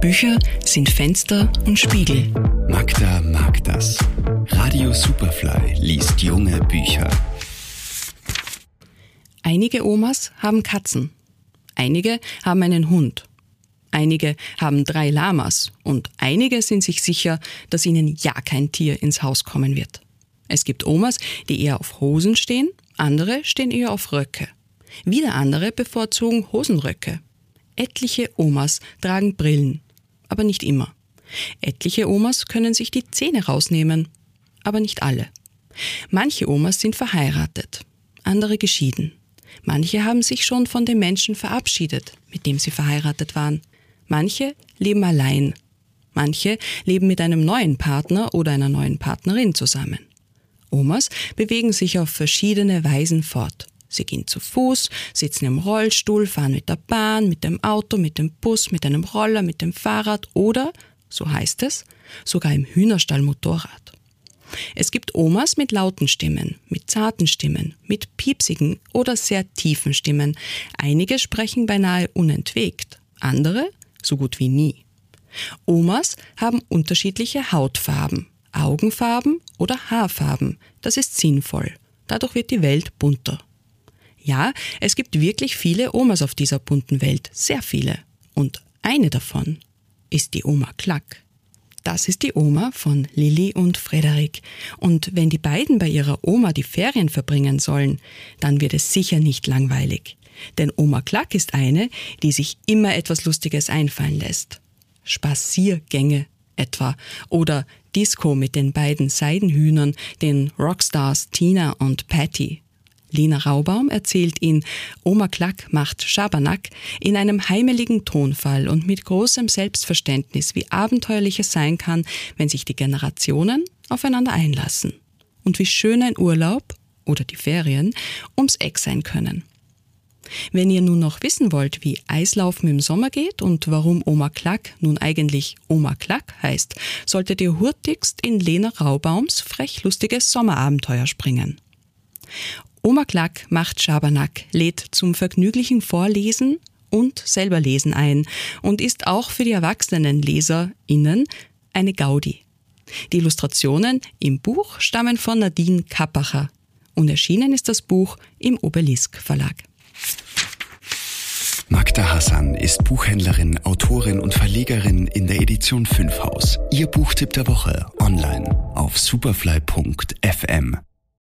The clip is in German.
Bücher sind Fenster und Spiegel. Magda mag das. Radio Superfly liest junge Bücher. Einige Omas haben Katzen. Einige haben einen Hund. Einige haben drei Lamas und einige sind sich sicher, dass ihnen ja kein Tier ins Haus kommen wird. Es gibt Omas, die eher auf Hosen stehen, andere stehen eher auf Röcke. Wieder andere bevorzugen Hosenröcke. Etliche Omas tragen Brillen, aber nicht immer. Etliche Omas können sich die Zähne rausnehmen, aber nicht alle. Manche Omas sind verheiratet, andere geschieden. Manche haben sich schon von dem Menschen verabschiedet, mit dem sie verheiratet waren. Manche leben allein. Manche leben mit einem neuen Partner oder einer neuen Partnerin zusammen. Omas bewegen sich auf verschiedene Weisen fort. Sie gehen zu Fuß, sitzen im Rollstuhl, fahren mit der Bahn, mit dem Auto, mit dem Bus, mit einem Roller, mit dem Fahrrad oder, so heißt es, sogar im Hühnerstall Motorrad. Es gibt Omas mit lauten Stimmen, mit zarten Stimmen, mit piepsigen oder sehr tiefen Stimmen. Einige sprechen beinahe unentwegt, andere so gut wie nie. Omas haben unterschiedliche Hautfarben, Augenfarben oder Haarfarben. Das ist sinnvoll. Dadurch wird die Welt bunter. Ja, es gibt wirklich viele Omas auf dieser bunten Welt, sehr viele. Und eine davon ist die Oma Klack. Das ist die Oma von Lilly und Frederik. Und wenn die beiden bei ihrer Oma die Ferien verbringen sollen, dann wird es sicher nicht langweilig. Denn Oma Klack ist eine, die sich immer etwas Lustiges einfallen lässt. Spaziergänge etwa oder Disco mit den beiden Seidenhühnern, den Rockstars Tina und Patty. Lena Raubaum erzählt in Oma Klack macht Schabernack in einem heimeligen Tonfall und mit großem Selbstverständnis, wie abenteuerlich es sein kann, wenn sich die Generationen aufeinander einlassen. Und wie schön ein Urlaub oder die Ferien ums Eck sein können. Wenn ihr nun noch wissen wollt, wie Eislaufen im Sommer geht und warum Oma Klack nun eigentlich Oma Klack heißt, solltet ihr hurtigst in Lena Raubaums frechlustiges Sommerabenteuer springen. Oma Klack macht Schabernack, lädt zum vergnüglichen Vorlesen und selber Lesen ein und ist auch für die erwachsenen LeserInnen eine Gaudi. Die Illustrationen im Buch stammen von Nadine Kappacher und erschienen ist das Buch im Obelisk Verlag. Magda Hassan ist Buchhändlerin, Autorin und Verlegerin in der Edition 5 Haus. Ihr Buchtipp der Woche online auf superfly.fm.